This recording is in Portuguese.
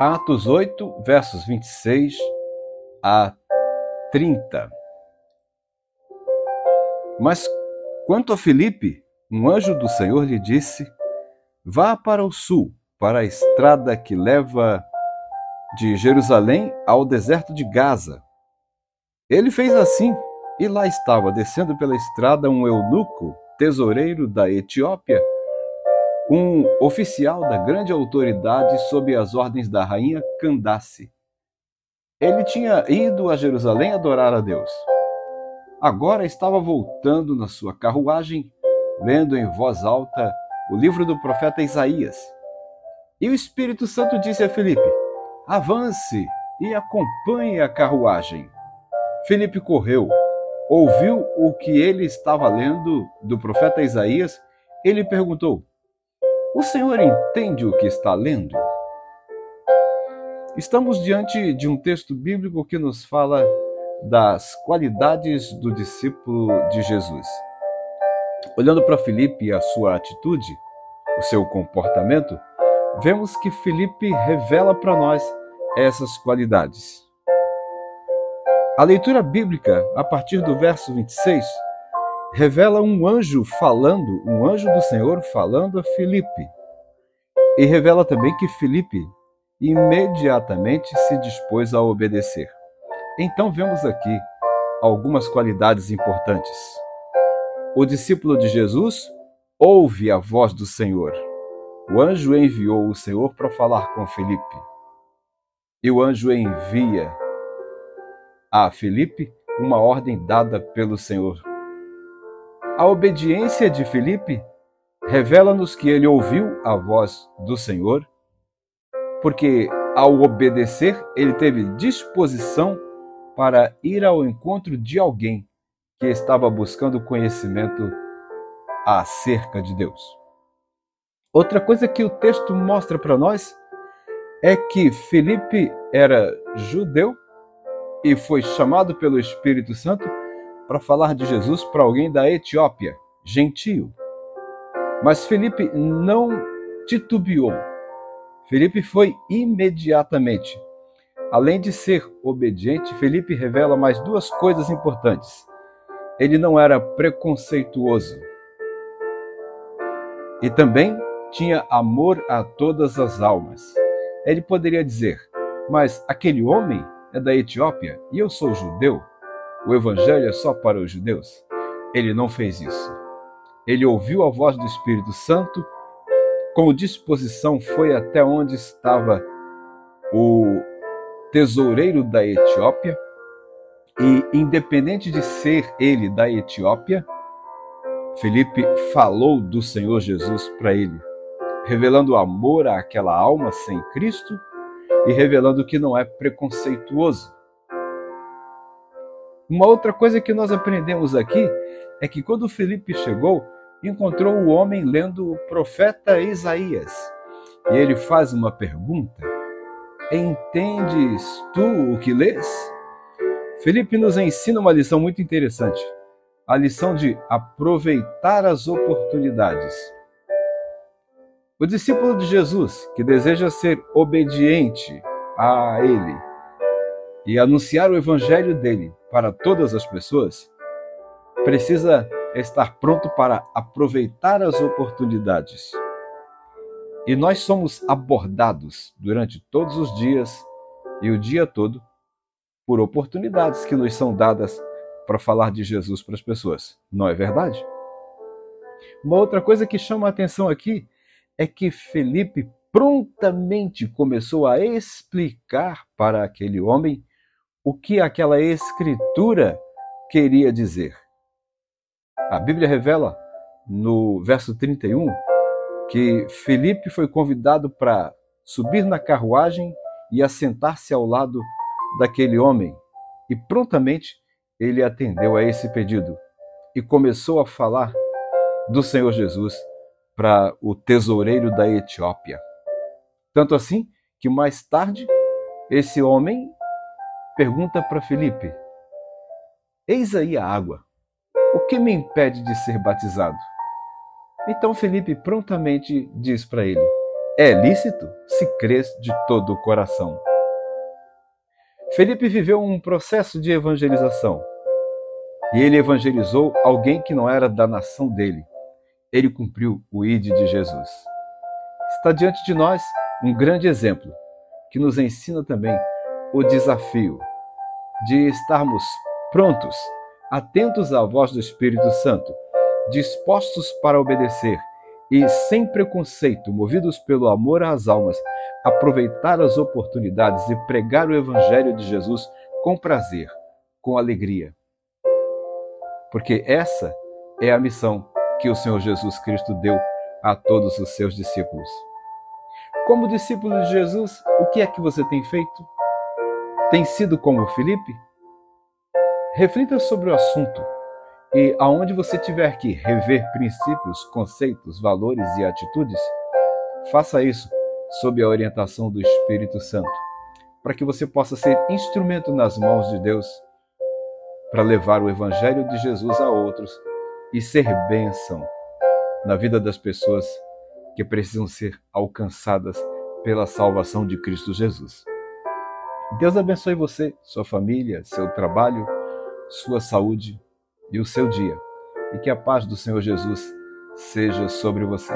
Atos 8, versos 26 a 30. Mas quanto a Filipe, um anjo do Senhor lhe disse: Vá para o sul, para a estrada que leva de Jerusalém ao deserto de Gaza. Ele fez assim, e lá estava descendo pela estrada um eunuco, tesoureiro da Etiópia, um oficial da grande autoridade sob as ordens da rainha Candace. Ele tinha ido a Jerusalém adorar a Deus. Agora estava voltando na sua carruagem, lendo em voz alta o livro do profeta Isaías. E o Espírito Santo disse a Felipe: Avance e acompanhe a carruagem. Felipe correu, ouviu o que ele estava lendo do profeta Isaías. Ele perguntou: o senhor entende o que está lendo? Estamos diante de um texto bíblico que nos fala das qualidades do discípulo de Jesus. Olhando para Filipe e a sua atitude, o seu comportamento, vemos que Filipe revela para nós essas qualidades. A leitura bíblica, a partir do verso 26, revela um anjo falando, um anjo do Senhor falando a Filipe. E revela também que Filipe imediatamente se dispôs a obedecer. Então vemos aqui algumas qualidades importantes. O discípulo de Jesus ouve a voz do Senhor. O anjo enviou o Senhor para falar com Filipe. E o anjo envia a Filipe uma ordem dada pelo Senhor a obediência de Filipe revela-nos que ele ouviu a voz do Senhor, porque ao obedecer, ele teve disposição para ir ao encontro de alguém que estava buscando conhecimento acerca de Deus. Outra coisa que o texto mostra para nós é que Felipe era judeu e foi chamado pelo Espírito Santo para falar de Jesus para alguém da Etiópia, gentio. Mas Felipe não titubeou. Felipe foi imediatamente. Além de ser obediente, Felipe revela mais duas coisas importantes. Ele não era preconceituoso. E também tinha amor a todas as almas. Ele poderia dizer: Mas aquele homem é da Etiópia e eu sou judeu o evangelho é só para os judeus? Ele não fez isso. Ele ouviu a voz do Espírito Santo, com disposição foi até onde estava o tesoureiro da Etiópia, e independente de ser ele da Etiópia, Felipe falou do Senhor Jesus para ele, revelando amor àquela alma sem Cristo e revelando que não é preconceituoso, uma outra coisa que nós aprendemos aqui é que quando Felipe chegou, encontrou o homem lendo o profeta Isaías. E ele faz uma pergunta: Entendes tu o que lês? Felipe nos ensina uma lição muito interessante, a lição de aproveitar as oportunidades. O discípulo de Jesus, que deseja ser obediente a Ele e anunciar o evangelho dele, para todas as pessoas, precisa estar pronto para aproveitar as oportunidades. E nós somos abordados durante todos os dias e o dia todo por oportunidades que nos são dadas para falar de Jesus para as pessoas. Não é verdade? Uma outra coisa que chama a atenção aqui é que Felipe prontamente começou a explicar para aquele homem o que aquela escritura queria dizer. A Bíblia revela no verso 31 que Felipe foi convidado para subir na carruagem e assentar-se ao lado daquele homem, e prontamente ele atendeu a esse pedido e começou a falar do Senhor Jesus para o tesoureiro da Etiópia. Tanto assim que mais tarde esse homem pergunta para Felipe: Eis aí a água. O que me impede de ser batizado? Então Felipe prontamente diz para ele: é lícito se crês de todo o coração. Felipe viveu um processo de evangelização. E ele evangelizou alguém que não era da nação dele. Ele cumpriu o ide de Jesus. Está diante de nós um grande exemplo que nos ensina também o desafio de estarmos prontos, atentos à voz do Espírito Santo, dispostos para obedecer e sem preconceito, movidos pelo amor às almas, aproveitar as oportunidades e pregar o Evangelho de Jesus com prazer, com alegria. Porque essa é a missão que o Senhor Jesus Cristo deu a todos os seus discípulos. Como discípulo de Jesus, o que é que você tem feito? Tem sido como Felipe? Reflita sobre o assunto e aonde você tiver que rever princípios, conceitos, valores e atitudes, faça isso sob a orientação do Espírito Santo, para que você possa ser instrumento nas mãos de Deus para levar o Evangelho de Jesus a outros e ser bênção na vida das pessoas que precisam ser alcançadas pela salvação de Cristo Jesus. Deus abençoe você, sua família, seu trabalho, sua saúde e o seu dia. E que a paz do Senhor Jesus seja sobre você.